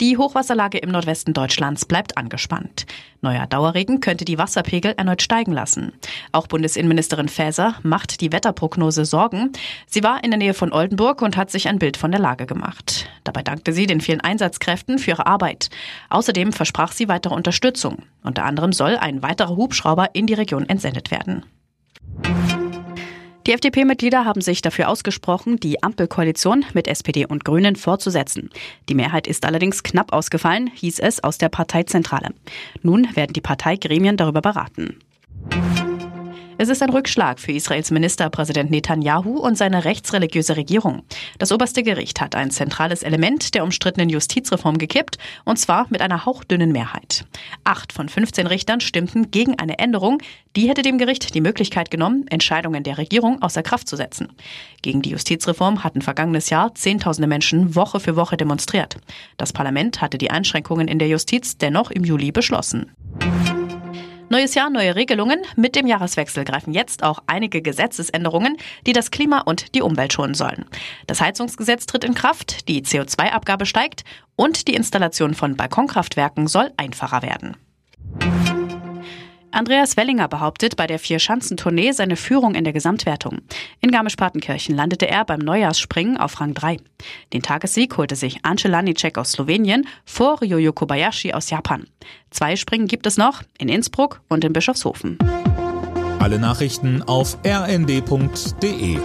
Die Hochwasserlage im Nordwesten Deutschlands bleibt angespannt. Neuer Dauerregen könnte die Wasserpegel erneut steigen lassen. Auch Bundesinnenministerin Faeser macht die Wetterprognose Sorgen. Sie war in der Nähe von Oldenburg und hat sich ein Bild von der Lage gemacht. Dabei dankte sie den vielen Einsatzkräften für ihre Arbeit. Außerdem versprach sie weitere Unterstützung. Unter anderem soll ein weiterer Hubschrauber in die Region entsendet werden. Die FDP-Mitglieder haben sich dafür ausgesprochen, die Ampelkoalition mit SPD und Grünen fortzusetzen. Die Mehrheit ist allerdings knapp ausgefallen, hieß es aus der Parteizentrale. Nun werden die Parteigremien darüber beraten. Es ist ein Rückschlag für Israels Ministerpräsident Netanyahu und seine rechtsreligiöse Regierung. Das oberste Gericht hat ein zentrales Element der umstrittenen Justizreform gekippt, und zwar mit einer hauchdünnen Mehrheit. Acht von 15 Richtern stimmten gegen eine Änderung, die hätte dem Gericht die Möglichkeit genommen, Entscheidungen der Regierung außer Kraft zu setzen. Gegen die Justizreform hatten vergangenes Jahr Zehntausende Menschen Woche für Woche demonstriert. Das Parlament hatte die Einschränkungen in der Justiz dennoch im Juli beschlossen. Neues Jahr, neue Regelungen. Mit dem Jahreswechsel greifen jetzt auch einige Gesetzesänderungen, die das Klima und die Umwelt schonen sollen. Das Heizungsgesetz tritt in Kraft, die CO2-Abgabe steigt und die Installation von Balkonkraftwerken soll einfacher werden. Andreas Wellinger behauptet bei der Vier-Schanzentournee seine Führung in der Gesamtwertung. In Garmisch-Partenkirchen landete er beim Neujahrsspringen auf Rang 3. Den Tagessieg holte sich Ance Lanicek aus Slowenien vor Ryoyo Kobayashi aus Japan. Zwei Springen gibt es noch, in Innsbruck und in Bischofshofen. Alle Nachrichten auf rnd.de